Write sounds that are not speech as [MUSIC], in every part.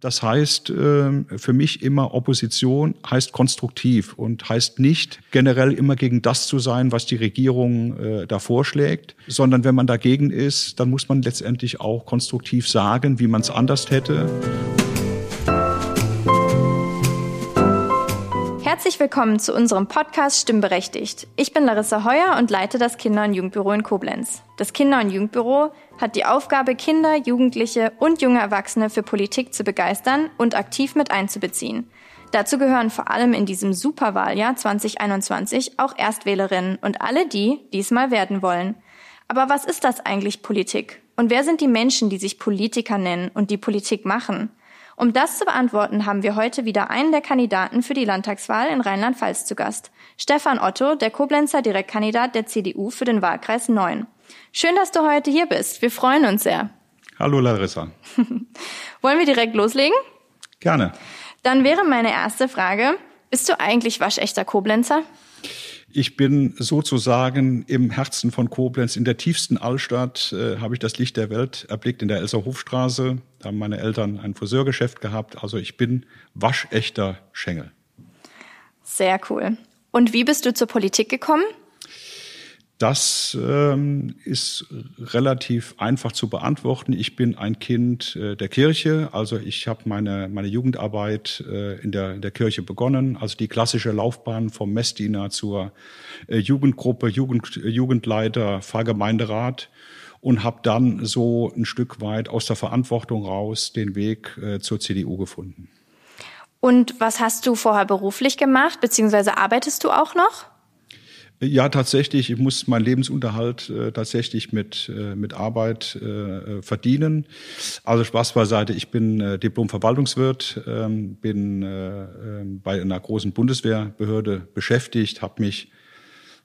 Das heißt ähm, für mich immer Opposition heißt konstruktiv und heißt nicht generell immer gegen das zu sein, was die Regierung äh, da vorschlägt, sondern wenn man dagegen ist, dann muss man letztendlich auch konstruktiv sagen, wie man es anders hätte. Herzlich willkommen zu unserem Podcast Stimmberechtigt. Ich bin Larissa Heuer und leite das Kinder- und Jugendbüro in Koblenz. Das Kinder- und Jugendbüro hat die Aufgabe, Kinder, Jugendliche und junge Erwachsene für Politik zu begeistern und aktiv mit einzubeziehen. Dazu gehören vor allem in diesem Superwahljahr 2021 auch Erstwählerinnen und alle die, die es mal werden wollen. Aber was ist das eigentlich Politik? Und wer sind die Menschen, die sich Politiker nennen und die Politik machen? Um das zu beantworten, haben wir heute wieder einen der Kandidaten für die Landtagswahl in Rheinland-Pfalz zu Gast. Stefan Otto, der Koblenzer Direktkandidat der CDU für den Wahlkreis 9. Schön, dass du heute hier bist. Wir freuen uns sehr. Hallo Larissa. [LAUGHS] Wollen wir direkt loslegen? Gerne. Dann wäre meine erste Frage, bist du eigentlich waschechter Koblenzer? Ich bin sozusagen im Herzen von Koblenz, in der tiefsten Altstadt, äh, habe ich das Licht der Welt erblickt in der Elser Hofstraße. Da haben meine Eltern ein Friseurgeschäft gehabt. Also ich bin waschechter Schengel. Sehr cool. Und wie bist du zur Politik gekommen? Das ähm, ist relativ einfach zu beantworten. Ich bin ein Kind äh, der Kirche, also ich habe meine, meine Jugendarbeit äh, in, der, in der Kirche begonnen, also die klassische Laufbahn vom Messdiener zur äh, Jugendgruppe, Jugend, Jugendleiter, Pfarrgemeinderat und habe dann so ein Stück weit aus der Verantwortung raus den Weg äh, zur CDU gefunden. Und was hast du vorher beruflich gemacht, beziehungsweise arbeitest du auch noch? Ja, tatsächlich. Ich muss meinen Lebensunterhalt äh, tatsächlich mit, äh, mit Arbeit äh, verdienen. Also Spaß beiseite. Ich bin äh, Diplom-Verwaltungswirt, ähm, bin äh, ähm, bei einer großen Bundeswehrbehörde beschäftigt, habe mich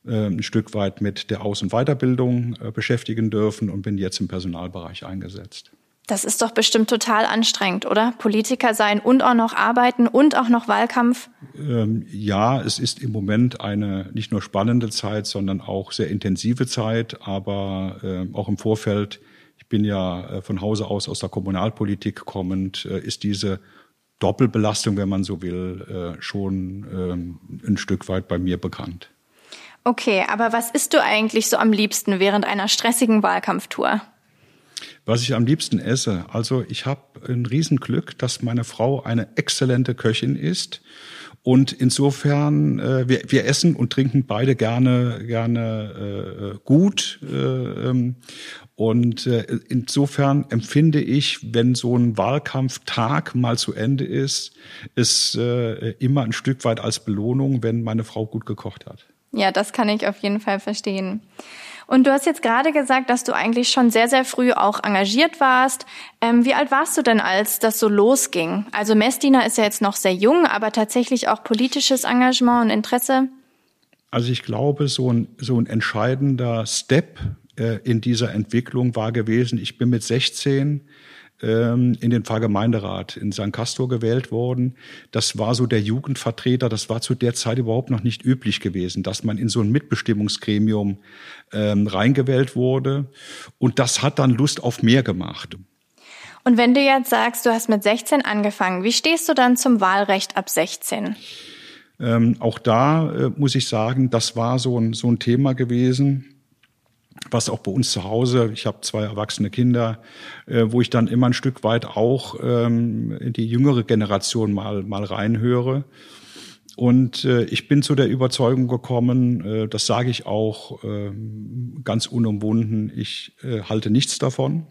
äh, ein Stück weit mit der Aus- und Weiterbildung äh, beschäftigen dürfen und bin jetzt im Personalbereich eingesetzt. Das ist doch bestimmt total anstrengend, oder? Politiker sein und auch noch arbeiten und auch noch Wahlkampf. Ähm, ja, es ist im Moment eine nicht nur spannende Zeit, sondern auch sehr intensive Zeit. Aber äh, auch im Vorfeld, ich bin ja äh, von Hause aus aus der Kommunalpolitik kommend, äh, ist diese Doppelbelastung, wenn man so will, äh, schon ähm, ein Stück weit bei mir bekannt. Okay, aber was isst du eigentlich so am liebsten während einer stressigen Wahlkampftour? Was ich am liebsten esse. Also ich habe ein Riesenglück, dass meine Frau eine exzellente Köchin ist. Und insofern, äh, wir, wir essen und trinken beide gerne, gerne äh, gut. Äh, ähm, und äh, insofern empfinde ich, wenn so ein Wahlkampftag mal zu Ende ist, ist äh, immer ein Stück weit als Belohnung, wenn meine Frau gut gekocht hat. Ja, das kann ich auf jeden Fall verstehen. Und du hast jetzt gerade gesagt, dass du eigentlich schon sehr, sehr früh auch engagiert warst. Ähm, wie alt warst du denn, als das so losging? Also Messdiener ist ja jetzt noch sehr jung, aber tatsächlich auch politisches Engagement und Interesse? Also ich glaube, so ein, so ein entscheidender Step äh, in dieser Entwicklung war gewesen, ich bin mit 16 ähm, in den Pfarrgemeinderat in St. Castor gewählt worden. Das war so der Jugendvertreter. Das war zu der Zeit überhaupt noch nicht üblich gewesen, dass man in so ein Mitbestimmungsgremium ähm, reingewählt wurde. Und das hat dann Lust auf mehr gemacht. Und wenn du jetzt sagst, du hast mit 16 angefangen, wie stehst du dann zum Wahlrecht ab 16? Ähm, auch da äh, muss ich sagen, das war so ein, so ein Thema gewesen was auch bei uns zu Hause, ich habe zwei erwachsene Kinder, äh, wo ich dann immer ein Stück weit auch ähm, in die jüngere Generation mal, mal reinhöre. Und äh, ich bin zu der Überzeugung gekommen, äh, das sage ich auch äh, ganz unumwunden, ich äh, halte nichts davon.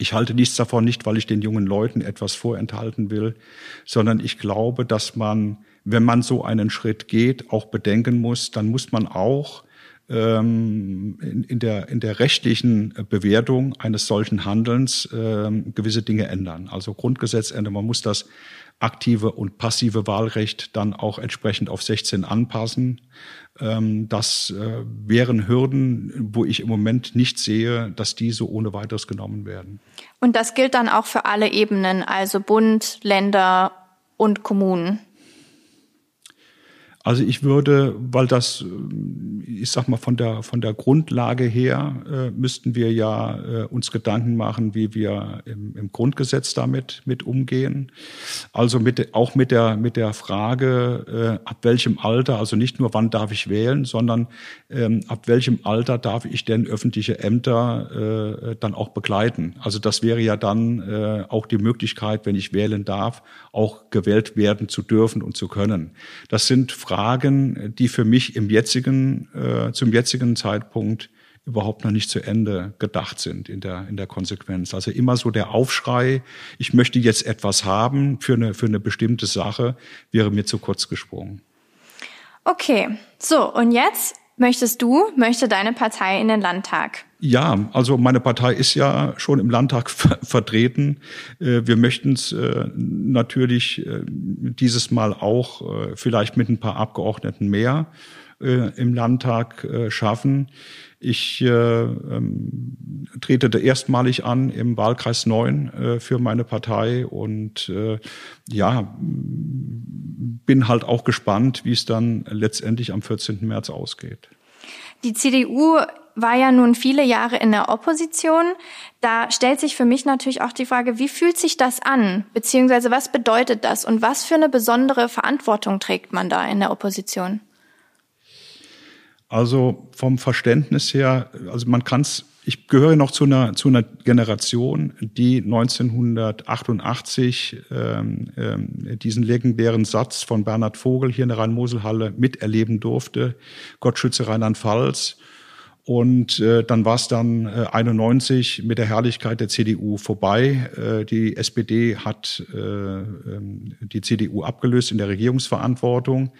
Ich halte nichts davon nicht, weil ich den jungen Leuten etwas vorenthalten will, sondern ich glaube, dass man, wenn man so einen Schritt geht, auch bedenken muss, dann muss man auch ähm, in, in, der, in der rechtlichen Bewertung eines solchen Handelns ähm, gewisse Dinge ändern. Also Grundgesetz ändern. Man muss das aktive und passive Wahlrecht dann auch entsprechend auf 16 anpassen. Ähm, das äh, wären Hürden, wo ich im Moment nicht sehe, dass diese ohne weiteres genommen werden. Und das gilt dann auch für alle Ebenen, also Bund, Länder und Kommunen. Also ich würde, weil das, ich sag mal, von der, von der Grundlage her äh, müssten wir ja äh, uns Gedanken machen, wie wir im, im Grundgesetz damit mit umgehen. Also mit, auch mit der, mit der Frage, äh, ab welchem Alter, also nicht nur wann darf ich wählen, sondern ähm, ab welchem Alter darf ich denn öffentliche Ämter äh, dann auch begleiten. Also das wäre ja dann äh, auch die Möglichkeit, wenn ich wählen darf, auch gewählt werden zu dürfen und zu können. Das sind Fragen, die für mich im jetzigen, äh, zum jetzigen Zeitpunkt überhaupt noch nicht zu Ende gedacht sind in der, in der Konsequenz. Also immer so der Aufschrei, ich möchte jetzt etwas haben für eine, für eine bestimmte Sache, wäre mir zu kurz gesprungen. Okay, so und jetzt möchtest du, möchte deine Partei in den Landtag? Ja, also meine Partei ist ja schon im Landtag [LAUGHS] ver vertreten. Äh, wir möchten es äh, natürlich äh, dieses Mal auch vielleicht mit ein paar Abgeordneten mehr im Landtag schaffen. Ich äh, ähm, trete da erstmalig an im Wahlkreis 9 äh, für meine Partei und ja, bin halt auch gespannt, wie es dann letztendlich am 14. März ausgeht. Die CDU war ja nun viele Jahre in der Opposition. Da stellt sich für mich natürlich auch die Frage, wie fühlt sich das an? Beziehungsweise was bedeutet das? Und was für eine besondere Verantwortung trägt man da in der Opposition? Also vom Verständnis her, also man kann es, ich gehöre noch zu einer, zu einer Generation, die 1988 ähm, ähm, diesen legendären Satz von Bernhard Vogel hier in der Rhein-Mosel-Halle miterleben durfte, Gott schütze Rheinland-Pfalz. Und äh, dann war es dann äh, 91 mit der Herrlichkeit der CDU vorbei. Äh, die SPD hat äh, ähm, die CDU abgelöst in der Regierungsverantwortung.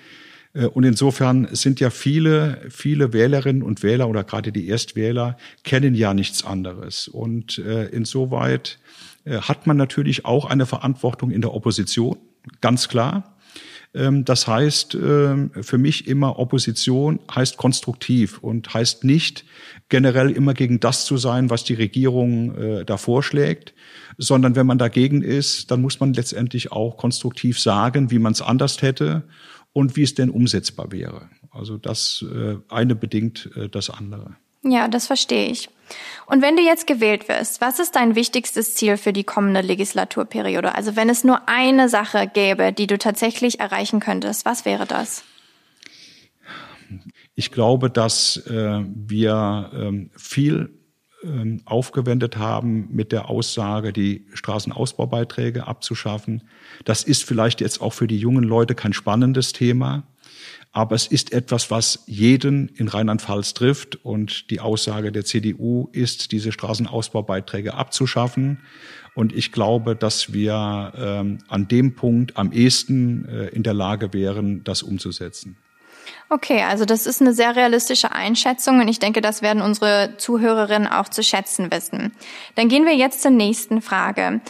Äh, und insofern sind ja viele, viele Wählerinnen und Wähler oder gerade die Erstwähler kennen ja nichts anderes. Und äh, insoweit äh, hat man natürlich auch eine Verantwortung in der Opposition, ganz klar. Ähm, das heißt ähm, für mich immer Opposition heißt konstruktiv und heißt nicht generell immer gegen das zu sein, was die Regierung da vorschlägt, sondern wenn man dagegen ist, dann muss man letztendlich auch konstruktiv sagen, wie man es anders hätte und wie es denn umsetzbar wäre. Also das äh, eine bedingt äh, das andere. Ja, das verstehe ich. Und wenn du jetzt gewählt wirst, was ist dein wichtigstes Ziel für die kommende Legislaturperiode? Also wenn es nur eine Sache gäbe, die du tatsächlich erreichen könntest, was wäre das? Ich glaube, dass äh, wir ähm, viel aufgewendet haben mit der Aussage, die Straßenausbaubeiträge abzuschaffen. Das ist vielleicht jetzt auch für die jungen Leute kein spannendes Thema, aber es ist etwas, was jeden in Rheinland-Pfalz trifft. Und die Aussage der CDU ist, diese Straßenausbaubeiträge abzuschaffen. Und ich glaube, dass wir ähm, an dem Punkt am ehesten äh, in der Lage wären, das umzusetzen. Okay, also das ist eine sehr realistische Einschätzung und ich denke, das werden unsere Zuhörerinnen auch zu schätzen wissen. Dann gehen wir jetzt zur nächsten Frage.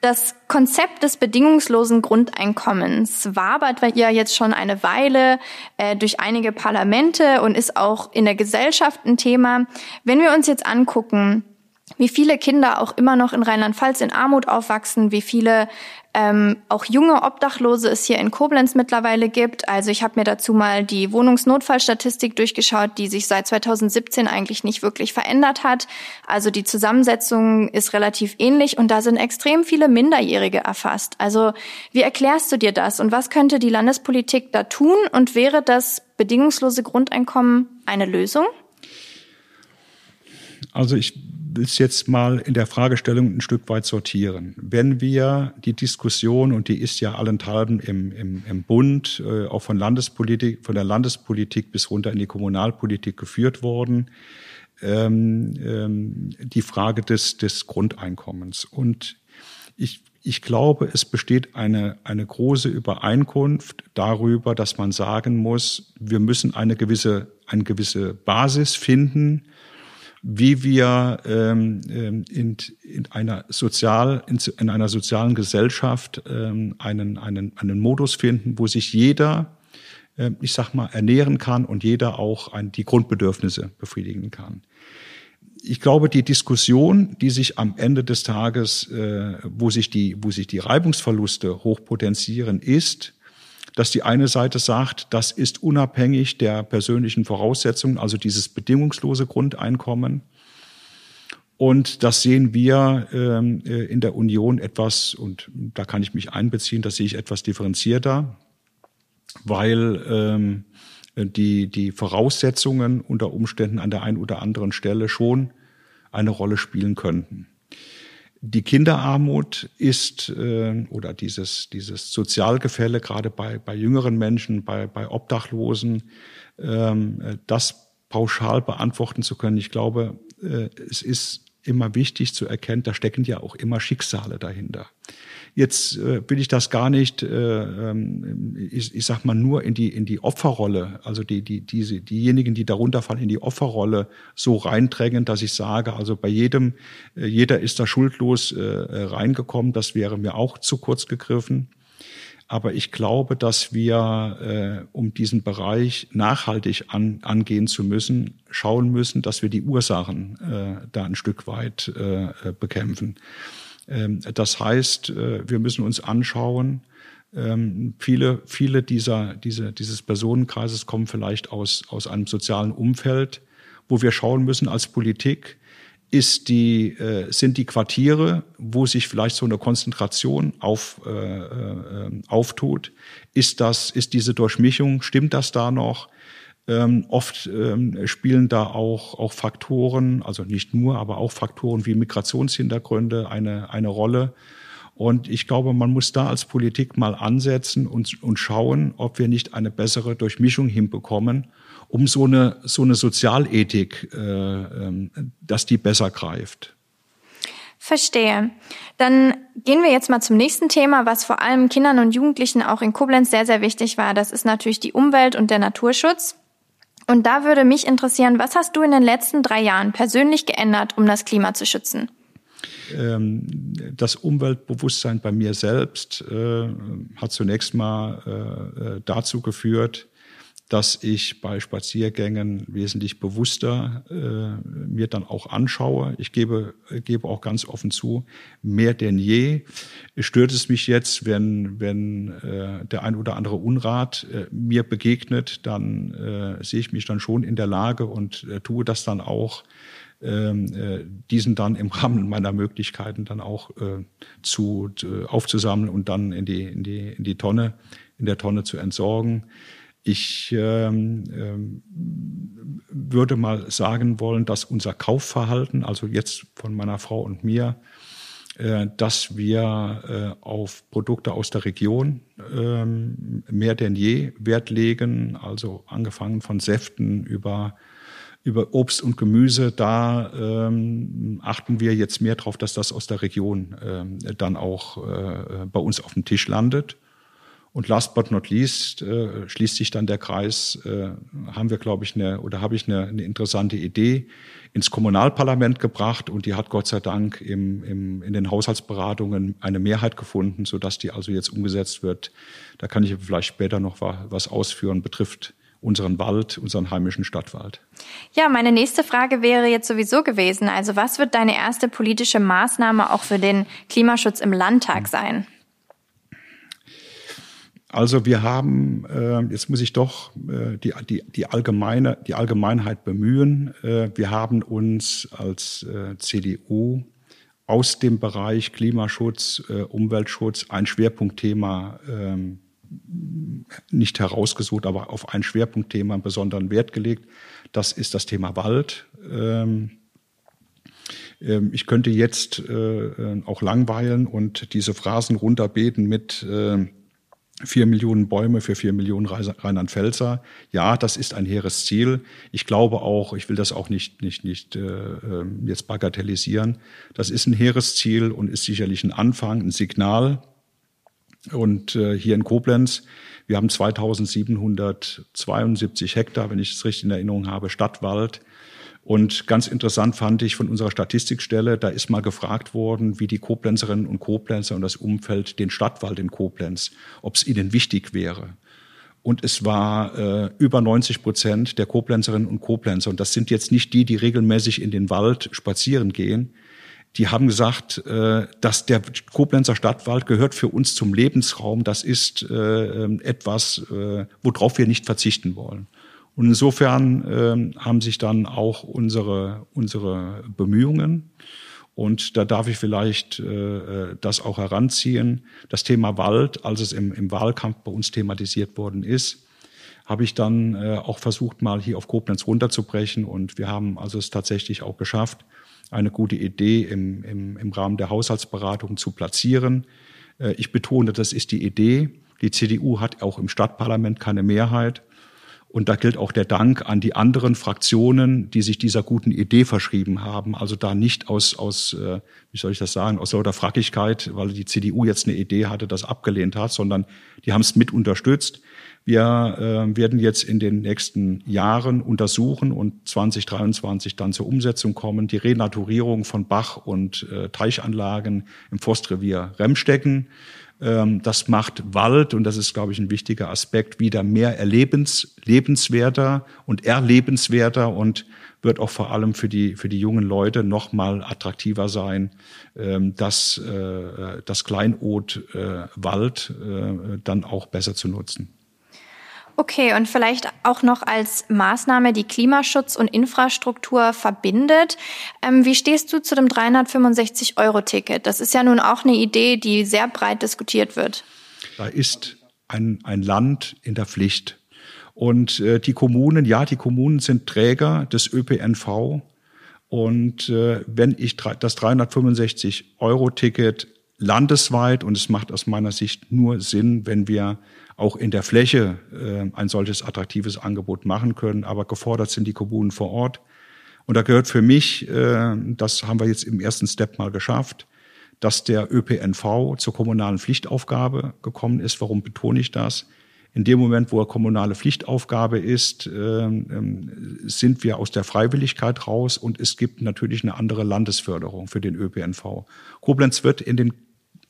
Das Konzept des bedingungslosen Grundeinkommens wabert ja jetzt schon eine Weile äh, durch einige Parlamente und ist auch in der Gesellschaft ein Thema. Wenn wir uns jetzt angucken, wie viele Kinder auch immer noch in Rheinland-Pfalz in Armut aufwachsen, wie viele ähm, auch junge Obdachlose es hier in Koblenz mittlerweile gibt. Also ich habe mir dazu mal die Wohnungsnotfallstatistik durchgeschaut, die sich seit 2017 eigentlich nicht wirklich verändert hat. Also die Zusammensetzung ist relativ ähnlich und da sind extrem viele Minderjährige erfasst. Also wie erklärst du dir das und was könnte die Landespolitik da tun und wäre das bedingungslose Grundeinkommen eine Lösung? Also ich will es jetzt mal in der Fragestellung ein Stück weit sortieren. Wenn wir die Diskussion, und die ist ja allenthalben im, im, im Bund, äh, auch von Landespolitik, von der Landespolitik bis runter in die Kommunalpolitik geführt worden, ähm, ähm, die Frage des, des Grundeinkommens. Und ich, ich glaube, es besteht eine, eine große Übereinkunft darüber, dass man sagen muss, wir müssen eine gewisse, eine gewisse Basis finden, wie wir ähm, ähm, in, in, einer sozial, in, in einer sozialen Gesellschaft ähm, einen, einen, einen Modus finden, wo sich jeder, äh, ich sag mal, ernähren kann und jeder auch ein, die Grundbedürfnisse befriedigen kann. Ich glaube, die Diskussion, die sich am Ende des Tages, äh, wo sich die, wo sich die Reibungsverluste hochpotenzieren, ist, dass die eine Seite sagt, das ist unabhängig der persönlichen Voraussetzungen, also dieses bedingungslose Grundeinkommen. Und das sehen wir ähm, äh, in der Union etwas, und da kann ich mich einbeziehen, das sehe ich etwas differenzierter, weil ähm, die, die Voraussetzungen unter Umständen an der einen oder anderen Stelle schon eine Rolle spielen könnten. Die Kinderarmut ist äh, oder dieses, dieses Sozialgefälle, gerade bei, bei jüngeren Menschen, bei, bei Obdachlosen, ähm, das pauschal beantworten zu können. Ich glaube, äh, es ist immer wichtig zu erkennen, da stecken ja auch immer Schicksale dahinter. Jetzt äh, will ich das gar nicht, äh, ähm, ich, ich sag mal, nur in die, in die Opferrolle, also die, die, diese, diejenigen, die darunter fallen, in die Opferrolle so reindrängen, dass ich sage, also bei jedem, äh, jeder ist da schuldlos äh, reingekommen, das wäre mir auch zu kurz gegriffen. Aber ich glaube, dass wir, äh, um diesen Bereich nachhaltig an, angehen zu müssen, schauen müssen, dass wir die Ursachen äh, da ein Stück weit äh, bekämpfen. Ähm, das heißt, äh, wir müssen uns anschauen, ähm, viele, viele dieser, diese, dieses Personenkreises kommen vielleicht aus, aus einem sozialen Umfeld, wo wir schauen müssen als Politik, ist die, äh, sind die Quartiere, wo sich vielleicht so eine Konzentration auf, äh, äh, auftut, ist das, ist diese Durchmischung, stimmt das da noch? Ähm, oft ähm, spielen da auch, auch Faktoren, also nicht nur, aber auch Faktoren wie Migrationshintergründe eine, eine Rolle. Und ich glaube, man muss da als Politik mal ansetzen und, und schauen, ob wir nicht eine bessere Durchmischung hinbekommen, um so eine, so eine Sozialethik, äh, äh, dass die besser greift. Verstehe. Dann gehen wir jetzt mal zum nächsten Thema, was vor allem Kindern und Jugendlichen auch in Koblenz sehr, sehr wichtig war. Das ist natürlich die Umwelt und der Naturschutz. Und da würde mich interessieren, was hast du in den letzten drei Jahren persönlich geändert, um das Klima zu schützen? Ähm, das Umweltbewusstsein bei mir selbst äh, hat zunächst mal äh, äh, dazu geführt, dass ich bei Spaziergängen wesentlich bewusster äh, mir dann auch anschaue. Ich gebe, gebe auch ganz offen zu, mehr denn je stört es mich jetzt, wenn, wenn äh, der ein oder andere Unrat äh, mir begegnet, dann äh, sehe ich mich dann schon in der Lage und äh, tue das dann auch, ähm, äh, diesen dann im Rahmen meiner Möglichkeiten dann auch äh, zu, äh, aufzusammeln und dann in die, in die, in die Tonne, in der Tonne zu entsorgen. Ich ähm, ähm, würde mal sagen wollen, dass unser Kaufverhalten, also jetzt von meiner Frau und mir, äh, dass wir äh, auf Produkte aus der Region äh, mehr denn je Wert legen, also angefangen von Säften über über Obst und Gemüse, da ähm, achten wir jetzt mehr darauf, dass das aus der Region ähm, dann auch äh, bei uns auf dem Tisch landet. Und last but not least äh, schließt sich dann der Kreis, äh, haben wir, glaube ich, eine oder habe ich eine, eine interessante Idee ins Kommunalparlament gebracht und die hat Gott sei Dank im, im, in den Haushaltsberatungen eine Mehrheit gefunden, sodass die also jetzt umgesetzt wird. Da kann ich vielleicht später noch was ausführen, betrifft unseren Wald, unseren heimischen Stadtwald. Ja, meine nächste Frage wäre jetzt sowieso gewesen, also was wird deine erste politische Maßnahme auch für den Klimaschutz im Landtag sein? Also wir haben, äh, jetzt muss ich doch äh, die, die, die, allgemeine, die Allgemeinheit bemühen. Äh, wir haben uns als äh, CDU aus dem Bereich Klimaschutz, äh, Umweltschutz ein Schwerpunktthema ähm, nicht herausgesucht, aber auf ein Schwerpunktthema einen besonderen Wert gelegt. Das ist das Thema Wald. Ähm, ähm ich könnte jetzt äh, auch langweilen und diese Phrasen runterbeten mit vier Millionen Bäume für vier Millionen Rheinland-Pfälzer. Ja, das ist ein hehres Ziel. Ich glaube auch, ich will das auch nicht, nicht, nicht äh, ähm, jetzt bagatellisieren. Das ist ein hehres Ziel und ist sicherlich ein Anfang, ein Signal. Und äh, hier in Koblenz, wir haben 2772 Hektar, wenn ich es richtig in Erinnerung habe, Stadtwald. Und ganz interessant fand ich von unserer Statistikstelle, da ist mal gefragt worden, wie die Koblenzerinnen und Koblenzer und das Umfeld den Stadtwald in Koblenz, ob es ihnen wichtig wäre. Und es war äh, über 90 Prozent der Koblenzerinnen und Koblenzer. Und das sind jetzt nicht die, die regelmäßig in den Wald spazieren gehen. die haben gesagt, äh, dass der Koblenzer Stadtwald gehört für uns zum Lebensraum. Das ist äh, etwas, äh, worauf wir nicht verzichten wollen. Und insofern äh, haben sich dann auch unsere, unsere Bemühungen, und da darf ich vielleicht äh, das auch heranziehen, das Thema Wald, als es im, im Wahlkampf bei uns thematisiert worden ist, habe ich dann äh, auch versucht, mal hier auf Koblenz runterzubrechen. Und wir haben also es tatsächlich auch geschafft, eine gute Idee im, im, im Rahmen der Haushaltsberatung zu platzieren. Äh, ich betone, das ist die Idee. Die CDU hat auch im Stadtparlament keine Mehrheit. Und da gilt auch der Dank an die anderen Fraktionen, die sich dieser guten Idee verschrieben haben. Also da nicht aus, aus äh, wie soll ich das sagen, aus lauter Frackigkeit, weil die CDU jetzt eine Idee hatte, das abgelehnt hat, sondern die haben es mit unterstützt. Wir äh, werden jetzt in den nächsten Jahren untersuchen und 2023 dann zur Umsetzung kommen, die Renaturierung von Bach- und äh, Teichanlagen im Forstrevier Remstecken. Ähm, das macht Wald, und das ist, glaube ich, ein wichtiger Aspekt, wieder mehr erlebens, lebenswerter und erlebenswerter und wird auch vor allem für die, für die jungen Leute noch mal attraktiver sein, ähm, das, äh, das Kleinod äh, Wald äh, dann auch besser zu nutzen. Okay, und vielleicht auch noch als Maßnahme, die Klimaschutz und Infrastruktur verbindet. Ähm, wie stehst du zu dem 365-Euro-Ticket? Das ist ja nun auch eine Idee, die sehr breit diskutiert wird. Da ist ein, ein Land in der Pflicht. Und äh, die Kommunen, ja, die Kommunen sind Träger des ÖPNV. Und äh, wenn ich das 365-Euro-Ticket landesweit, und es macht aus meiner Sicht nur Sinn, wenn wir auch in der Fläche äh, ein solches attraktives Angebot machen können. Aber gefordert sind die Kommunen vor Ort. Und da gehört für mich, äh, das haben wir jetzt im ersten Step mal geschafft, dass der ÖPNV zur kommunalen Pflichtaufgabe gekommen ist. Warum betone ich das? In dem Moment, wo er kommunale Pflichtaufgabe ist, äh, ähm, sind wir aus der Freiwilligkeit raus und es gibt natürlich eine andere Landesförderung für den ÖPNV. Koblenz wird in den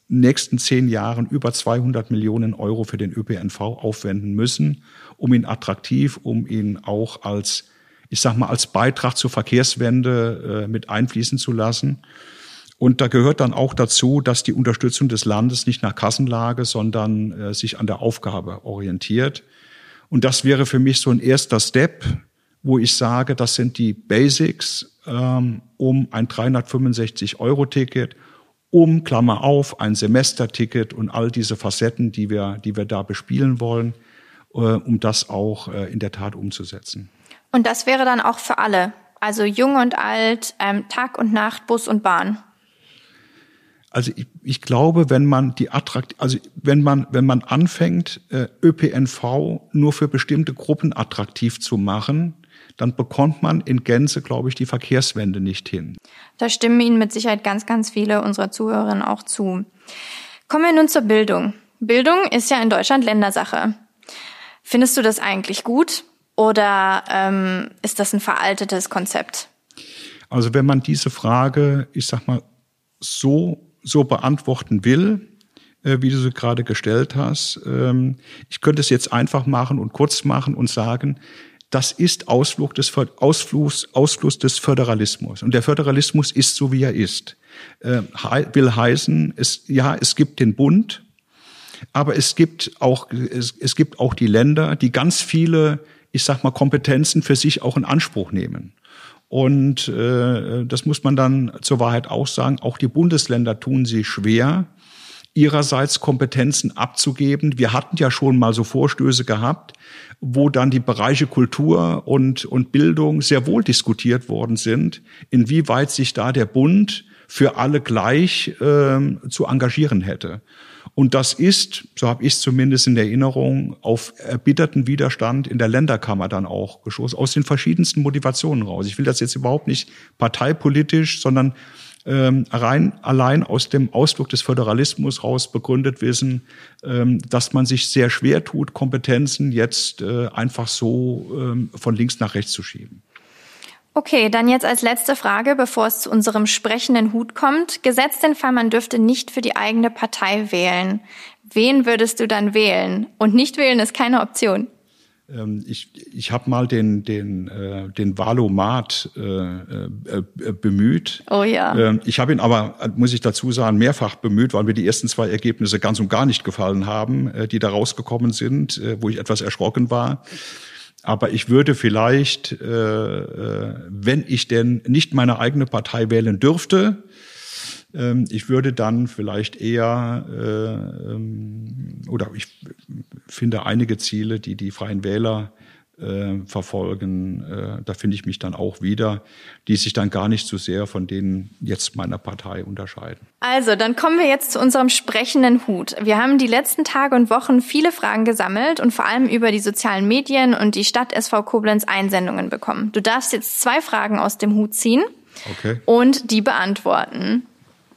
nächsten zehn Jahren über 200 Millionen Euro für den ÖPNV aufwenden müssen, um ihn attraktiv, um ihn auch als, ich sag mal, als Beitrag zur Verkehrswende äh, mit einfließen zu lassen. Und da gehört dann auch dazu, dass die Unterstützung des Landes nicht nach Kassenlage, sondern äh, sich an der Aufgabe orientiert. Und das wäre für mich so ein erster Step, wo ich sage, das sind die Basics, ähm, um ein 365-Euro-Ticket um, Klammer auf, ein Semesterticket und all diese Facetten, die wir, die wir da bespielen wollen, äh, um das auch äh, in der Tat umzusetzen. Und das wäre dann auch für alle, also jung und alt, ähm, Tag und Nacht, Bus und Bahn. Also ich, ich glaube, wenn man die attrakt, also wenn man wenn man anfängt, äh, ÖPNV nur für bestimmte Gruppen attraktiv zu machen, dann bekommt man in Gänze, glaube ich, die Verkehrswende nicht hin. Da stimmen Ihnen mit Sicherheit ganz, ganz viele unserer Zuhörerinnen auch zu. Kommen wir nun zur Bildung. Bildung ist ja in Deutschland Ländersache. Findest du das eigentlich gut oder ähm, ist das ein veraltetes Konzept? Also wenn man diese Frage, ich sag mal, so, so beantworten will, äh, wie du sie gerade gestellt hast, ähm, ich könnte es jetzt einfach machen und kurz machen und sagen, das ist Ausflug des, Ausfluss, Ausfluss des Föderalismus. Und der Föderalismus ist so, wie er ist. Äh, will heißen, es, ja, es gibt den Bund, aber es gibt auch, es, es gibt auch die Länder, die ganz viele, ich sag mal, Kompetenzen für sich auch in Anspruch nehmen. Und äh, das muss man dann zur Wahrheit auch sagen. Auch die Bundesländer tun sich schwer, ihrerseits Kompetenzen abzugeben. Wir hatten ja schon mal so Vorstöße gehabt, wo dann die Bereiche Kultur und, und Bildung sehr wohl diskutiert worden sind, inwieweit sich da der Bund für alle gleich äh, zu engagieren hätte. Und das ist, so habe ich es zumindest in Erinnerung, auf erbitterten Widerstand in der Länderkammer dann auch geschossen, aus den verschiedensten Motivationen raus. Ich will das jetzt überhaupt nicht parteipolitisch, sondern ähm, rein allein aus dem Ausdruck des Föderalismus raus begründet wissen, ähm, dass man sich sehr schwer tut, Kompetenzen jetzt äh, einfach so ähm, von links nach rechts zu schieben. Okay, dann jetzt als letzte Frage, bevor es zu unserem sprechenden Hut kommt. Gesetzt den Fall, man dürfte nicht für die eigene Partei wählen. Wen würdest du dann wählen? Und nicht wählen ist keine Option. Ähm, ich, ich habe mal den, den, äh, den Valomat äh, äh, äh, bemüht. Oh ja. Ähm, ich habe ihn aber, muss ich dazu sagen, mehrfach bemüht, weil mir die ersten zwei Ergebnisse ganz und gar nicht gefallen haben, äh, die da rausgekommen sind, äh, wo ich etwas erschrocken war. Aber ich würde vielleicht, wenn ich denn nicht meine eigene Partei wählen dürfte, ähm, ich würde dann vielleicht eher, äh, ähm, oder ich finde einige Ziele, die die Freien Wähler äh, verfolgen, äh, da finde ich mich dann auch wieder, die sich dann gar nicht so sehr von denen jetzt meiner Partei unterscheiden. Also, dann kommen wir jetzt zu unserem sprechenden Hut. Wir haben die letzten Tage und Wochen viele Fragen gesammelt und vor allem über die sozialen Medien und die Stadt SV Koblenz Einsendungen bekommen. Du darfst jetzt zwei Fragen aus dem Hut ziehen okay. und die beantworten.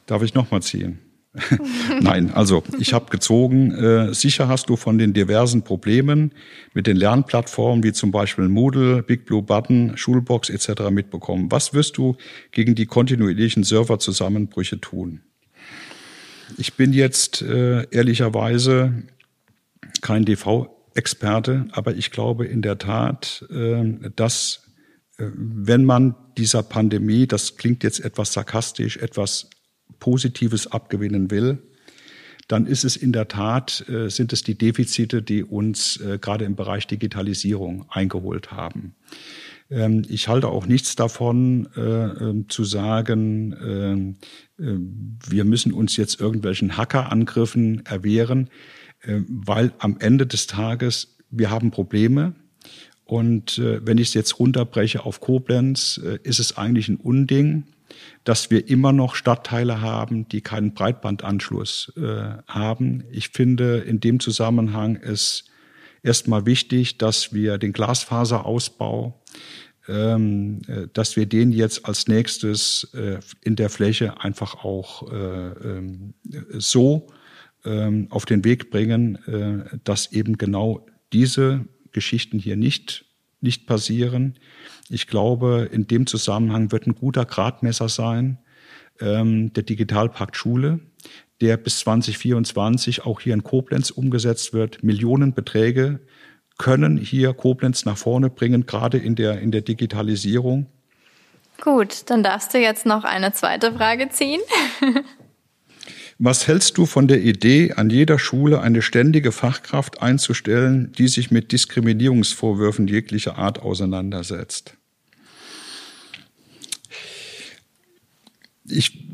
Darf ich nochmal ziehen? [LAUGHS] Nein, also ich habe gezogen. Äh, sicher hast du von den diversen Problemen mit den Lernplattformen wie zum Beispiel Moodle, Big Blue Button, Schulbox etc. mitbekommen. Was wirst du gegen die kontinuierlichen Serverzusammenbrüche tun? Ich bin jetzt äh, ehrlicherweise kein DV-Experte, aber ich glaube in der Tat, äh, dass äh, wenn man dieser Pandemie, das klingt jetzt etwas sarkastisch, etwas Positives abgewinnen will, dann ist es in der Tat, äh, sind es die Defizite, die uns äh, gerade im Bereich Digitalisierung eingeholt haben. Ähm, ich halte auch nichts davon, äh, ähm, zu sagen, ähm, wir müssen uns jetzt irgendwelchen Hackerangriffen erwehren, weil am Ende des Tages wir haben Probleme. Und wenn ich es jetzt runterbreche auf Koblenz, ist es eigentlich ein Unding, dass wir immer noch Stadtteile haben, die keinen Breitbandanschluss äh, haben. Ich finde in dem Zusammenhang ist erstmal wichtig, dass wir den Glasfaserausbau, ähm, äh, dass wir den jetzt als nächstes äh, in der Fläche einfach auch äh, ähm, so ähm, auf den Weg bringen, äh, dass eben genau diese Geschichten hier nicht, nicht passieren. Ich glaube, in dem Zusammenhang wird ein guter Gradmesser sein ähm, der Digitalpakt Schule, der bis 2024 auch hier in Koblenz umgesetzt wird. Millionenbeträge können hier Koblenz nach vorne bringen, gerade in der, in der Digitalisierung. Gut, dann darfst du jetzt noch eine zweite Frage ziehen. [LAUGHS] Was hältst du von der Idee, an jeder Schule eine ständige Fachkraft einzustellen, die sich mit Diskriminierungsvorwürfen jeglicher Art auseinandersetzt? ich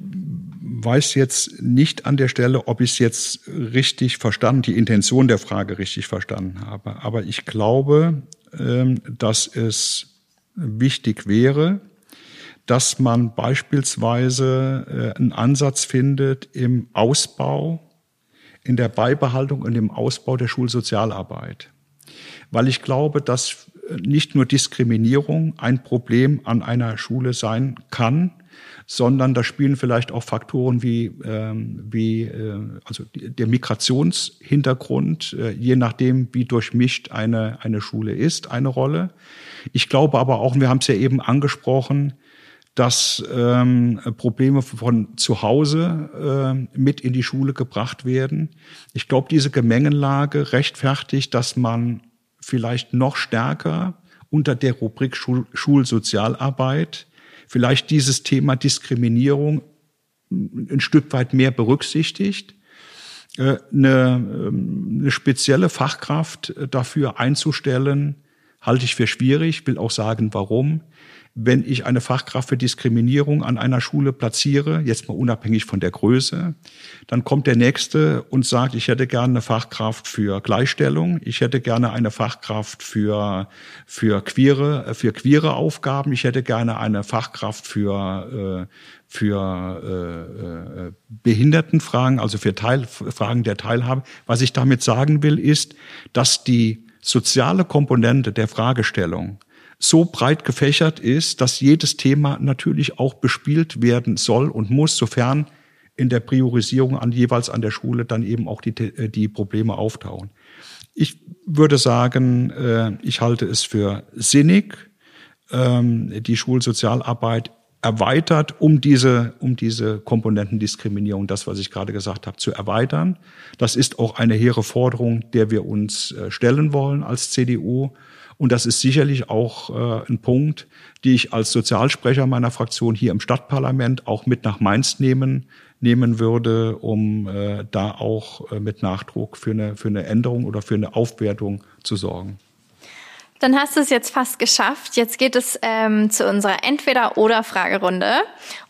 weiß jetzt nicht an der Stelle, ob ich es jetzt richtig verstanden, die Intention der Frage richtig verstanden habe. Aber ich glaube, ähm, dass es wichtig wäre, dass man beispielsweise äh, einen Ansatz findet im Ausbau, in der Beibehaltung und im Ausbau der Schulsozialarbeit. Weil ich glaube, dass nicht nur Diskriminierung ein Problem an einer Schule sein kann, sondern da spielen vielleicht auch Faktoren wie, ähm, wie äh, also der Migrationshintergrund, äh, je nachdem, wie durchmischt eine, eine Schule ist, eine Rolle. Ich glaube aber auch, und wir haben es ja eben angesprochen, dass ähm, Probleme von zu Hause äh, mit in die Schule gebracht werden. Ich glaube, diese Gemengenlage rechtfertigt, dass man vielleicht noch stärker unter der Rubrik Schul Schulsozialarbeit vielleicht dieses Thema Diskriminierung ein Stück weit mehr berücksichtigt, äh, eine, ähm, eine spezielle Fachkraft dafür einzustellen, halte ich für schwierig, will auch sagen, warum wenn ich eine Fachkraft für Diskriminierung an einer Schule platziere, jetzt mal unabhängig von der Größe, dann kommt der Nächste und sagt, ich hätte gerne eine Fachkraft für Gleichstellung, ich hätte gerne eine Fachkraft für, für queere, für queere Aufgaben, ich hätte gerne eine Fachkraft für, äh, für äh, äh, Behindertenfragen, also für Teil, Fragen der Teilhabe. Was ich damit sagen will, ist, dass die soziale Komponente der Fragestellung so breit gefächert ist, dass jedes Thema natürlich auch bespielt werden soll und muss, sofern in der Priorisierung an jeweils an der Schule dann eben auch die, äh, die Probleme auftauchen. Ich würde sagen, äh, ich halte es für sinnig, ähm, die Schulsozialarbeit erweitert, um diese, um diese Komponentendiskriminierung, das, was ich gerade gesagt habe, zu erweitern. Das ist auch eine hehre Forderung, der wir uns äh, stellen wollen als CDU. Und das ist sicherlich auch äh, ein Punkt, die ich als Sozialsprecher meiner Fraktion hier im Stadtparlament auch mit nach Mainz nehmen, nehmen würde, um äh, da auch äh, mit Nachdruck für eine, für eine Änderung oder für eine Aufwertung zu sorgen. Dann hast du es jetzt fast geschafft. Jetzt geht es ähm, zu unserer Entweder-oder-Fragerunde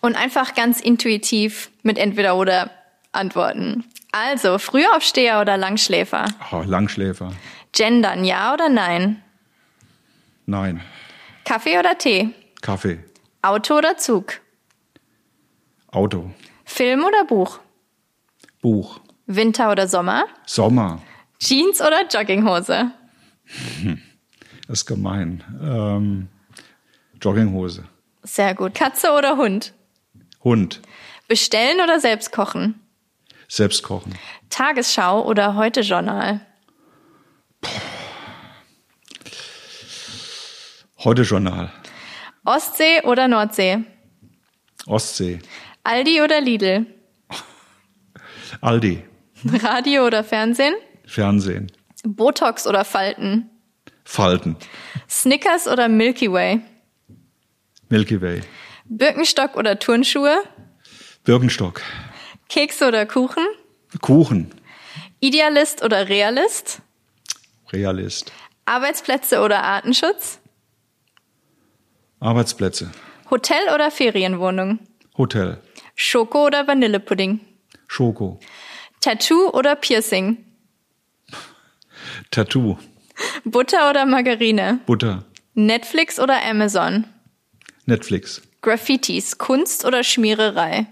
und einfach ganz intuitiv mit Entweder-oder antworten. Also, Frühaufsteher oder Langschläfer? Oh, Langschläfer. Gendern, ja oder nein? Nein. Kaffee oder Tee? Kaffee. Auto oder Zug? Auto. Film oder Buch? Buch. Winter oder Sommer? Sommer. Jeans oder Jogginghose? [LAUGHS] Das ist gemein. Ähm, Jogginghose. Sehr gut. Katze oder Hund? Hund. Bestellen oder selbst kochen? Selbst kochen. Tagesschau oder heute Journal? Heute Journal. Ostsee oder Nordsee? Ostsee. Aldi oder Lidl? Aldi. Radio oder Fernsehen? Fernsehen. Botox oder Falten? Falten. Snickers oder Milky Way? Milky Way. Birkenstock oder Turnschuhe? Birkenstock. Kekse oder Kuchen? Kuchen. Idealist oder Realist? Realist. Arbeitsplätze oder Artenschutz? Arbeitsplätze. Hotel oder Ferienwohnung? Hotel. Schoko oder Vanillepudding? Schoko. Tattoo oder Piercing? Tattoo. Butter oder Margarine? Butter. Netflix oder Amazon? Netflix. Graffitis, Kunst oder Schmiererei?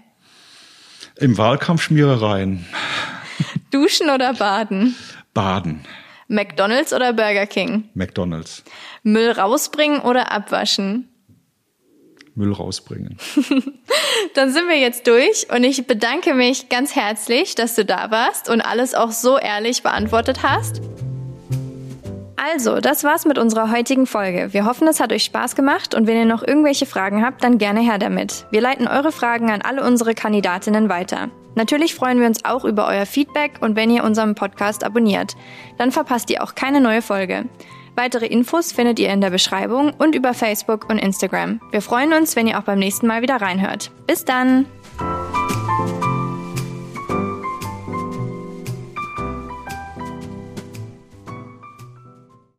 Im Wahlkampf Schmierereien. Duschen oder Baden? Baden. McDonald's oder Burger King? McDonalds. Müll rausbringen oder abwaschen? Müll rausbringen. [LAUGHS] Dann sind wir jetzt durch und ich bedanke mich ganz herzlich, dass du da warst und alles auch so ehrlich beantwortet hast. Also, das war's mit unserer heutigen Folge. Wir hoffen, es hat euch Spaß gemacht und wenn ihr noch irgendwelche Fragen habt, dann gerne her damit. Wir leiten eure Fragen an alle unsere Kandidatinnen weiter. Natürlich freuen wir uns auch über euer Feedback und wenn ihr unseren Podcast abonniert. Dann verpasst ihr auch keine neue Folge. Weitere Infos findet ihr in der Beschreibung und über Facebook und Instagram. Wir freuen uns, wenn ihr auch beim nächsten Mal wieder reinhört. Bis dann!